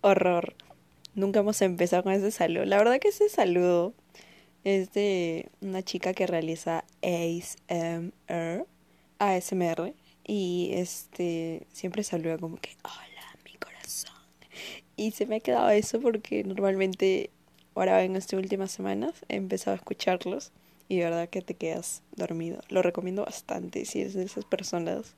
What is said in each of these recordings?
horror. Nunca hemos empezado con ese saludo. La verdad que ese saludo es de una chica que realiza ASMR, ASMR y este siempre saluda como que hola mi corazón. Y se me ha quedado eso porque normalmente ahora en estas últimas semanas he empezado a escucharlos y de verdad que te quedas dormido. Lo recomiendo bastante si eres de esas personas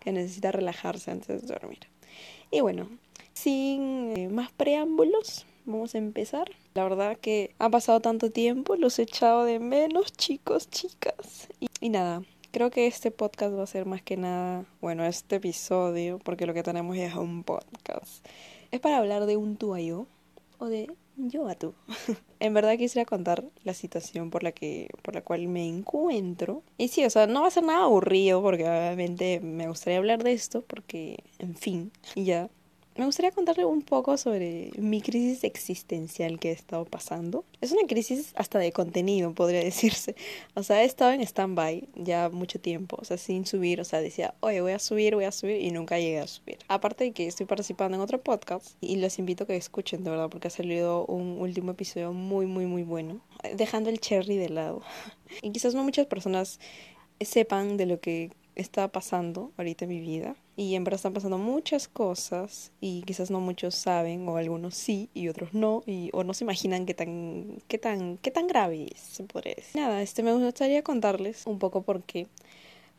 que necesita relajarse antes de dormir. Y bueno, sin eh, más preámbulos, vamos a empezar. La verdad que ha pasado tanto tiempo, los he echado de menos, chicos, chicas. Y, nada, creo que este podcast va a ser más que nada, bueno, este episodio, porque lo que tenemos ya es un podcast. Es para hablar de un tú a yo o de yo a tú. en verdad quisiera contar la situación por la que por la cual me encuentro. Y sí, o sea, no va a ser nada aburrido porque obviamente me gustaría hablar de esto porque en fin, ya me gustaría contarle un poco sobre mi crisis existencial que he estado pasando. Es una crisis hasta de contenido, podría decirse. O sea, he estado en stand-by ya mucho tiempo, o sea, sin subir. O sea, decía, oye, voy a subir, voy a subir, y nunca llegué a subir. Aparte de que estoy participando en otro podcast, y los invito a que escuchen, de verdad, porque ha salido un último episodio muy, muy, muy bueno. Dejando el cherry de lado. Y quizás no muchas personas sepan de lo que está pasando ahorita en mi vida y en verdad están pasando muchas cosas y quizás no muchos saben o algunos sí y otros no y o no se imaginan qué tan qué tan qué tan grave es, se podría decir. Nada, este me gustaría contarles un poco por qué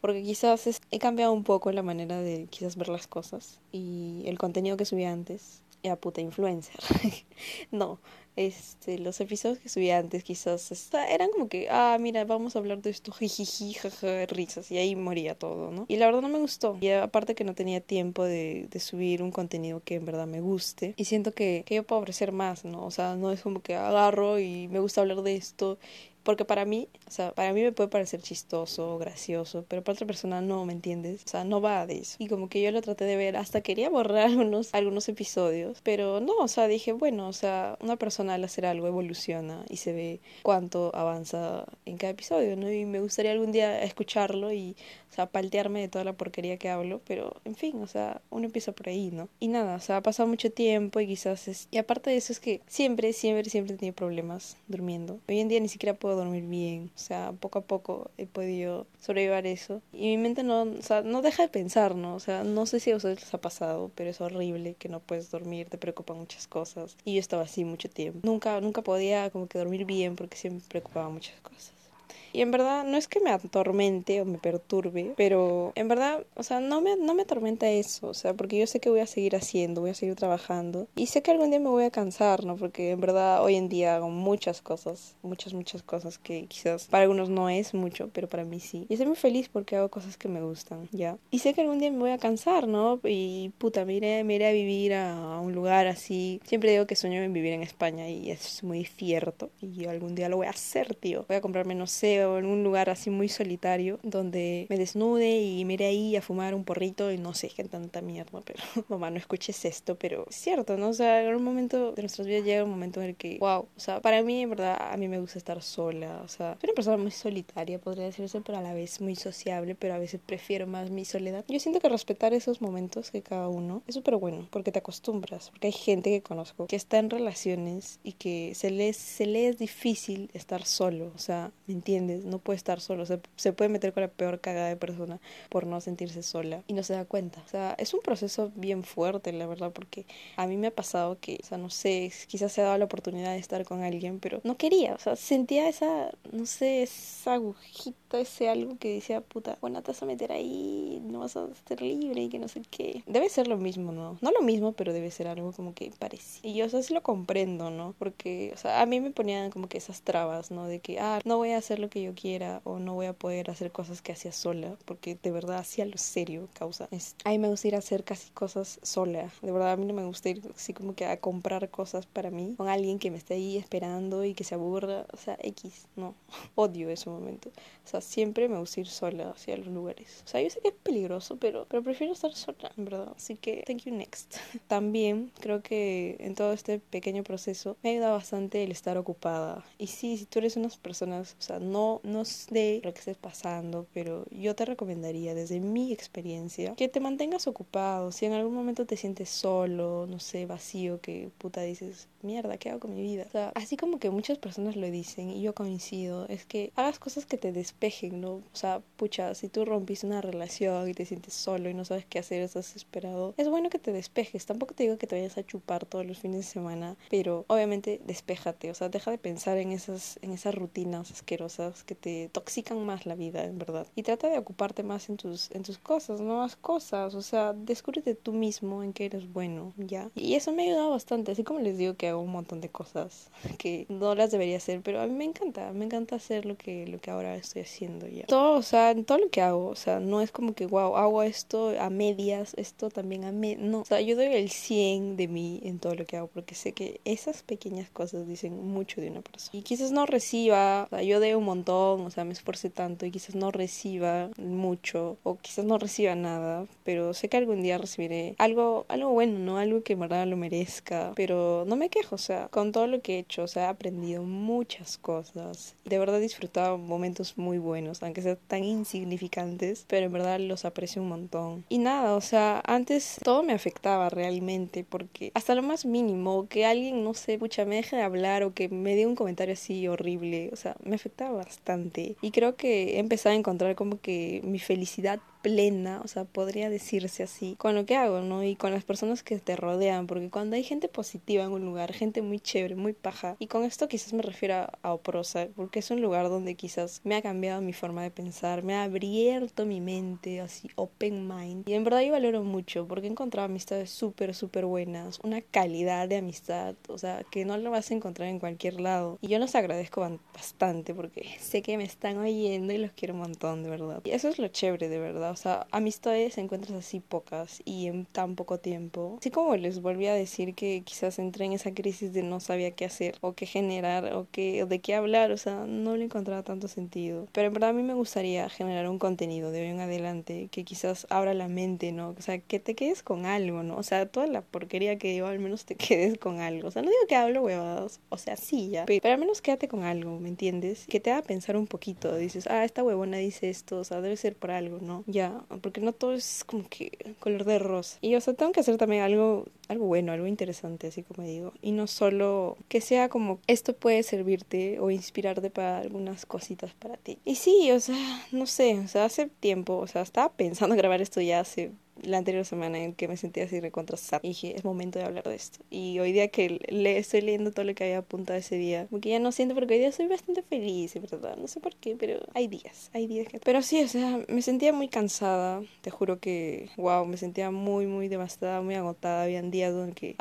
porque quizás he cambiado un poco la manera de quizás ver las cosas y el contenido que subía antes era puta influencer. no, este, los episodios que subía antes quizás eran como que, ah, mira, vamos a hablar de esto, jijiji, jaja, risas, y ahí moría todo, ¿no? Y la verdad no me gustó. Y aparte que no tenía tiempo de, de subir un contenido que en verdad me guste. Y siento que, que yo puedo ofrecer más, ¿no? O sea, no es como que agarro y me gusta hablar de esto porque para mí, o sea, para mí me puede parecer chistoso, gracioso, pero para otra persona no, ¿me entiendes? O sea, no va de eso. Y como que yo lo traté de ver, hasta quería borrar algunos, algunos episodios, pero no, o sea, dije, bueno, o sea, una persona al hacer algo evoluciona y se ve cuánto avanza en cada episodio, ¿no? Y me gustaría algún día escucharlo y, o sea, paltearme de toda la porquería que hablo, pero en fin, o sea, uno empieza por ahí, ¿no? Y nada, o sea, ha pasado mucho tiempo y quizás es... Y aparte de eso es que siempre, siempre, siempre he tenido problemas durmiendo. Hoy en día ni siquiera puedo dormir bien. O sea, poco a poco he podido sobrevivir eso. Y mi mente no, o sea, no deja de pensar, ¿no? O sea, no sé si a ustedes les ha pasado, pero es horrible que no puedes dormir, te preocupan muchas cosas. Y yo estaba así mucho tiempo. Nunca, nunca podía como que dormir bien porque siempre me preocupaba muchas cosas. Y en verdad no es que me atormente o me perturbe, pero en verdad, o sea, no me, no me atormenta eso, o sea, porque yo sé que voy a seguir haciendo, voy a seguir trabajando y sé que algún día me voy a cansar, ¿no? Porque en verdad hoy en día hago muchas cosas, muchas, muchas cosas que quizás para algunos no es mucho, pero para mí sí. Y estoy muy feliz porque hago cosas que me gustan, ¿ya? Y sé que algún día me voy a cansar, ¿no? Y puta, me iré, me iré a vivir a, un lugar así. Siempre digo que sueño en vivir en España y es muy cierto. Y algún día lo voy a hacer, tío. Voy a comprarme, no sé, en un lugar así muy solitario donde me desnude y me iré ahí a fumar un porrito y no sé qué tanta mierda, pero mamá, no escuches esto, pero es cierto, ¿no? O sea, en un momento de nuestras vidas llega un momento en el que, wow, o sea, para mí en verdad a mí me gusta estar sola, o sea, soy una persona muy solitaria, podría decirse, pero a la vez muy sociable, pero a veces prefiero más mi soledad. Yo siento que respetar esos momentos que cada uno es súper bueno, porque te acostumbras, porque hay gente que conozco que está en relaciones y que se les, se les es difícil estar solo, o sea, ¿me entiendes? No puede estar solo, se, se puede meter con la peor cagada de persona por no sentirse sola y no se da cuenta. O sea, es un proceso bien fuerte, la verdad, porque a mí me ha pasado que, o sea, no sé, quizás se ha dado la oportunidad de estar con alguien, pero no quería, o sea, sentía esa, no sé, esa agujita, ese algo que decía, puta, bueno, te vas a meter ahí, no vas a estar libre y que no sé qué. Debe ser lo mismo, ¿no? No lo mismo, pero debe ser algo como que parece. Y yo, o sea, sí lo comprendo, ¿no? Porque, o sea, a mí me ponían como que esas trabas, ¿no? De que, ah, no voy a hacer lo que yo quiero o no voy a poder hacer cosas que hacía sola, porque de verdad hacía lo serio causa. Es, a mí me gusta ir a hacer casi cosas sola, de verdad a mí no me gusta ir así como que a comprar cosas para mí con alguien que me esté ahí esperando y que se aburra, o sea, X, no, odio ese momento. O sea, siempre me gusta ir sola hacia los lugares. O sea, yo sé que es peligroso, pero, pero prefiero estar sola, en verdad. Así que, thank you next. También creo que en todo este pequeño proceso me ha ayudado bastante el estar ocupada. Y sí, si tú eres unas personas, o sea, no no, sé lo que estés pasando, pero yo te recomendaría desde mi experiencia que te mantengas ocupado. Si en algún momento te sientes solo, no sé, vacío, que puta dices, mierda, ¿qué hago con mi vida? O sea, así como que muchas personas lo dicen y yo coincido, es que hagas cosas que te despejen, ¿no? O sea, pucha, si tú rompiste una relación y te sientes solo y no sabes qué hacer, estás desesperado, es bueno que te despejes. Tampoco te digo que te vayas a chupar todos los fines de semana, pero obviamente despéjate, o sea, deja de pensar en esas, en esas rutinas asquerosas que te toxican más la vida, en verdad. Y trata de ocuparte más en tus, en tus cosas, nuevas cosas, o sea, descúbrete tú mismo en qué eres bueno, ¿ya? Y eso me ha ayudado bastante, así como les digo que hago un montón de cosas que no las debería hacer, pero a mí me encanta, me encanta hacer lo que, lo que ahora estoy haciendo ya. Todo, o sea, todo lo que hago, o sea, no es como que, wow, hago esto a medias, esto también a medias, no, o sea, yo doy el 100 de mí en todo lo que hago, porque sé que esas pequeñas cosas dicen mucho de una persona. Y quizás no reciba, o sea, yo doy un montón, o sea, me esforcé tanto y quizás no reciba mucho, o quizás no reciba nada, pero sé que algún día recibiré algo, algo bueno, ¿no? Algo que en verdad lo merezca, pero no me o sea, con todo lo que he hecho, o sea, he aprendido muchas cosas. De verdad he disfrutado momentos muy buenos, aunque sean tan insignificantes, pero en verdad los aprecio un montón. Y nada, o sea, antes todo me afectaba realmente, porque hasta lo más mínimo, que alguien, no sé, pucha, me deje de hablar o que me dé un comentario así horrible, o sea, me afectaba bastante. Y creo que he empezado a encontrar como que mi felicidad plena, o sea, podría decirse así, con lo que hago, ¿no? Y con las personas que te rodean, porque cuando hay gente positiva en un lugar, gente muy chévere, muy paja, y con esto quizás me refiero a, a Oprosa, porque es un lugar donde quizás me ha cambiado mi forma de pensar, me ha abierto mi mente, así, open mind, y en verdad yo valoro mucho, porque he encontrado amistades súper, súper buenas, una calidad de amistad, o sea, que no lo vas a encontrar en cualquier lado, y yo los agradezco bastante, porque sé que me están oyendo y los quiero un montón, de verdad. Y eso es lo chévere, de verdad o sea, amistades encuentras así pocas y en tan poco tiempo. Así como les volví a decir que quizás entré en esa crisis de no sabía qué hacer o qué generar o, qué, de qué hablar, o sea, no le encontraba tanto sentido. Pero en verdad a mí me gustaría generar un contenido de hoy en adelante que quizás abra la mente, ¿no? O sea, que te quedes con algo, ¿no? O sea, toda la porquería que digo, al menos te quedes con algo. O sea, no digo que hablo huevadas, o sea, sí ya, pero, pero al menos quédate con algo, ¿me entiendes? Que te haga pensar un poquito. Dices, ah, esta huevona dice esto, o sea, debe ser por algo, ¿no? Porque no todo es como que color de rosa. Y o sea, tengo que hacer también algo algo bueno, algo interesante, así como digo, y no solo que sea como esto puede servirte o inspirarte para algunas cositas para ti. Y sí, o sea, no sé, o sea, hace tiempo, o sea, estaba pensando grabar esto ya hace la anterior semana en que me sentía así recontra Y dije, es momento de hablar de esto. Y hoy día que le estoy leyendo todo lo que había apuntado ese día, porque ya no siento, porque hoy día soy bastante feliz, ¿verdad? No sé por qué, pero hay días, hay días que... Pero sí, o sea, me sentía muy cansada, te juro que, wow, me sentía muy, muy devastada, muy agotada. Habían días donde que,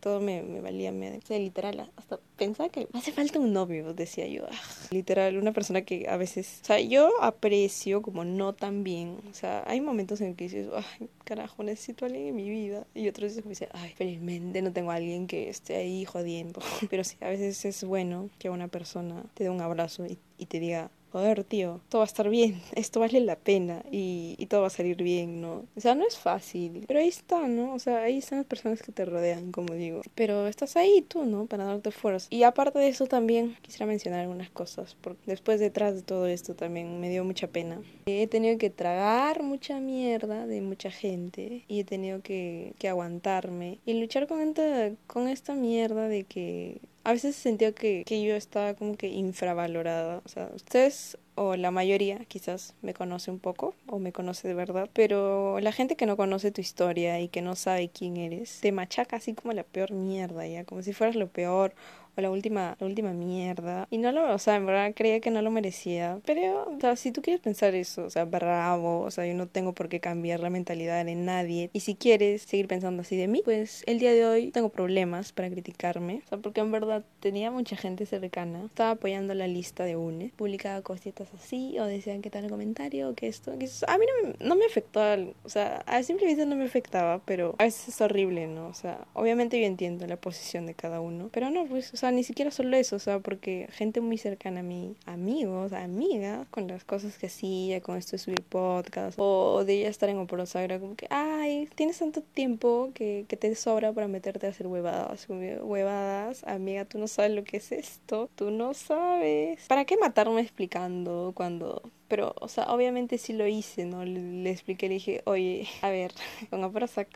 todo me, me valía medio. O sea, literal, hasta pensaba que hace falta un novio, decía yo. Ah, literal, una persona que a veces, o sea, yo aprecio como no tan bien. O sea, hay momentos en que dices, ay, carajo, necesito a alguien en mi vida. Y otros veces me dicen, ay, felizmente no tengo a alguien que esté ahí jodiendo. Pero sí, a veces es bueno que una persona te dé un abrazo y, y te diga, joder, tío, todo va a estar bien, esto vale la pena y, y, todo va a salir bien, ¿no? O sea, no es fácil, pero ahí está, ¿no? O sea, ahí están las personas que te rodean, como digo. Pero estás ahí tú, ¿no? Para darte fuerza. Y aparte de eso también quisiera mencionar algunas cosas, porque después detrás de todo esto también me dio mucha pena. He tenido que tragar mucha mierda de mucha gente y he tenido que, que aguantarme y luchar con esta, con esta mierda de que a veces sentía que, que yo estaba como que infravalorada. O sea, ustedes o la mayoría quizás me conoce un poco o me conoce de verdad, pero la gente que no conoce tu historia y que no sabe quién eres, te machaca así como la peor mierda, ya, como si fueras lo peor la última, la última mierda. Y no lo, o sea, en verdad creía que no lo merecía. Pero, o sea, si tú quieres pensar eso, o sea, bravo, o sea, yo no tengo por qué cambiar la mentalidad de nadie. Y si quieres seguir pensando así de mí, pues el día de hoy tengo problemas para criticarme. O sea, porque en verdad tenía mucha gente cercana. Estaba apoyando la lista de UNE, publicaba cositas así, o decían que tal comentario, o que esto, que. A mí no me, no me afectó, o sea, a simple vista no me afectaba, pero a veces es horrible, ¿no? O sea, obviamente yo entiendo la posición de cada uno, pero no, pues, o sea, ni siquiera solo eso, o sea, porque gente muy cercana a mí, amigos, amigas, con las cosas que hacía, con esto de subir podcast, o de ella estar en Oporosagra, como que, ay, tienes tanto tiempo que, que te sobra para meterte a hacer huevadas, huevadas, amiga, tú no sabes lo que es esto, tú no sabes. ¿Para qué matarme explicando cuando pero, o sea, obviamente sí lo hice, ¿no? Le, le expliqué, le dije, oye, a ver, con Oporosac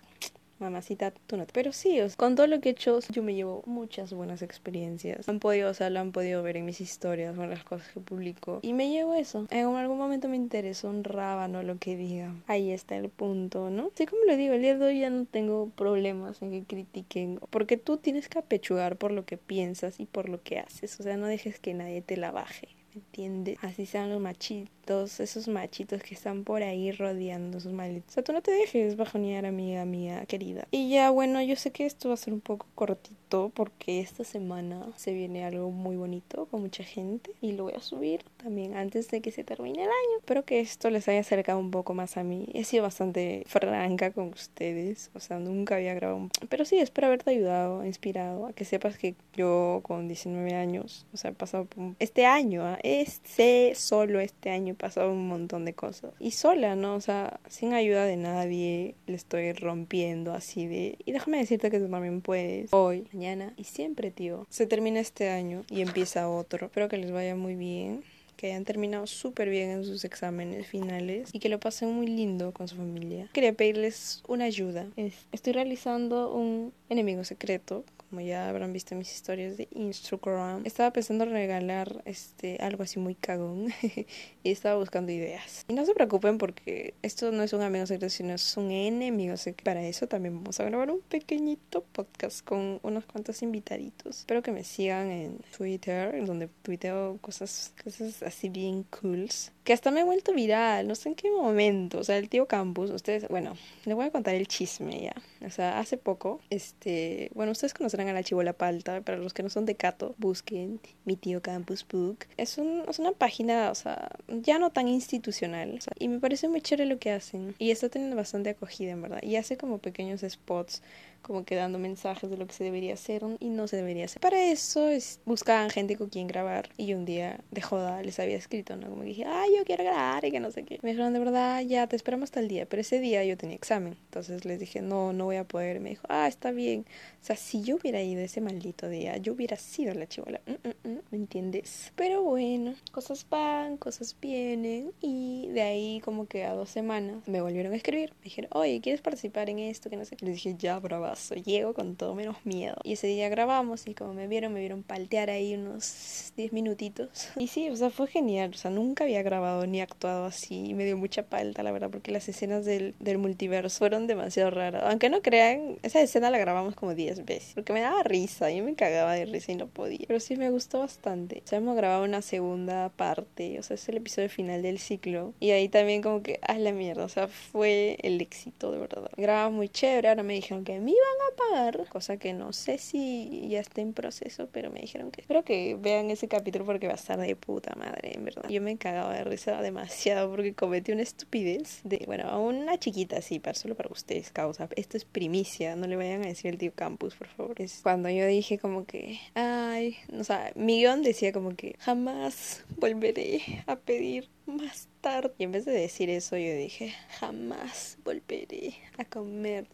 mamacita, tú no. Pero sí, con todo lo que he hecho, yo me llevo muchas buenas experiencias. Han podido, o sea, lo han podido ver en mis historias, con las cosas que publico. Y me llevo eso. En algún momento me interesó un rábano lo que diga. Ahí está el punto, ¿no? Sí, como le digo, el día de hoy ya no tengo problemas en que critiquen. Porque tú tienes que apechugar por lo que piensas y por lo que haces. O sea, no dejes que nadie te la baje. ¿Me entiendes? Así sean los machitos todos esos machitos que están por ahí rodeando sus malditos. O sea, tú no te dejes bajonear, amiga mía querida. Y ya, bueno, yo sé que esto va a ser un poco cortito porque esta semana se viene algo muy bonito con mucha gente y lo voy a subir también antes de que se termine el año. Espero que esto les haya acercado un poco más a mí. He sido bastante franca con ustedes, o sea, nunca había grabado. Un... Pero sí, espero haberte ayudado, inspirado a que sepas que yo con 19 años, o sea, he pasado por... este año, ¿eh? este solo este año un montón de cosas. Y sola, ¿no? O sea, sin ayuda de nadie, le estoy rompiendo así de... Y déjame decirte que tú también puedes. Hoy, mañana y siempre, tío. Se termina este año y empieza otro. Espero que les vaya muy bien que hayan terminado súper bien en sus exámenes finales y que lo pasen muy lindo con su familia. Quería pedirles una ayuda. Estoy realizando un enemigo secreto como ya habrán visto en mis historias de Instagram. Estaba pensando regalar este algo así muy cagón y estaba buscando ideas. Y no se preocupen porque esto no es un amigo secreto, sino es un enemigo secreto. Para eso también vamos a grabar un pequeñito podcast con unos cuantos invitaditos. Espero que me sigan en Twitter, en donde tuiteo cosas, cosas así bien cools. Que hasta me he vuelto viral, no sé en qué momento. O sea, el tío Campus, ustedes, bueno, les voy a contar el chisme ya. O sea, hace poco, este, bueno, ustedes conocerán a la Palta. Para los que no son de Cato, busquen mi tío Campus Book. Es, un, es una página, o sea, ya no tan institucional. y me parece muy chévere lo que hacen. Y está teniendo bastante acogida, en verdad. Y hace como pequeños spots como que dando mensajes de lo que se debería hacer y no se debería hacer. Para eso es, buscaban gente con quien grabar y un día de joda les había escrito, ¿no? Como que dije, ay, yo quiero grabar y que no sé qué. Me dijeron, de verdad, ya te esperamos hasta el día, pero ese día yo tenía examen. Entonces les dije, no, no voy a poder. Me dijo, ah, está bien. O sea, si yo hubiera ido ese maldito día, yo hubiera sido la chivola. Mm, mm, mm, ¿Me entiendes? Pero bueno, cosas van, cosas vienen y de ahí como que a dos semanas me volvieron a escribir. Me dijeron, oye, ¿quieres participar en esto? Que no sé. Les dije, ya, brava llego con todo menos miedo. Y ese día grabamos y como me vieron, me vieron paltear ahí unos 10 minutitos. Y sí, o sea, fue genial, o sea, nunca había grabado ni actuado así y me dio mucha palta, la verdad, porque las escenas del, del multiverso fueron demasiado raras. Aunque no crean, esa escena la grabamos como 10 veces, porque me daba risa, yo me cagaba de risa y no podía. Pero sí me gustó bastante. O sea, hemos grabado una segunda parte, o sea, es el episodio final del ciclo. Y ahí también como que, ah, la mierda, o sea, fue el éxito, de verdad. Grababa muy chévere, ahora me dijeron que me iban a pagar, cosa que no sé si ya está en proceso, pero me dijeron que espero que vean ese capítulo porque va a estar de puta madre, en verdad. Yo me cagaba de risa demasiado porque cometí una estupidez de, bueno, a una chiquita así, para solo para ustedes, causa. Esto es primicia, no le vayan a decir el tío Campus, por favor. Es cuando yo dije como que, ay, o sea, mi guion decía como que jamás volveré a pedir más tarde. Y en vez de decir eso, yo dije, jamás volveré a comer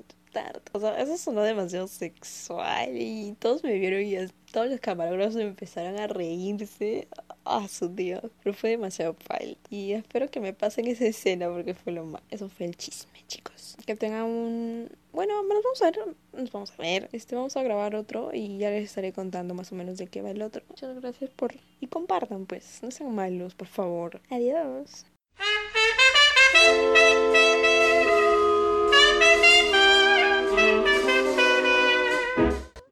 o sea, eso sonó demasiado sexual y todos me vieron y todos los camarógrafos empezaron a reírse. Ah, su Dios. Pero fue demasiado fail. Y espero que me pasen esa escena porque fue lo más. Eso fue el chisme, chicos. Que tengan un. Bueno, nos vamos a ver. Nos vamos a ver. Este, vamos a grabar otro y ya les estaré contando más o menos de qué va el otro. Muchas gracias por. Y compartan, pues. No sean malos, por favor. Adiós.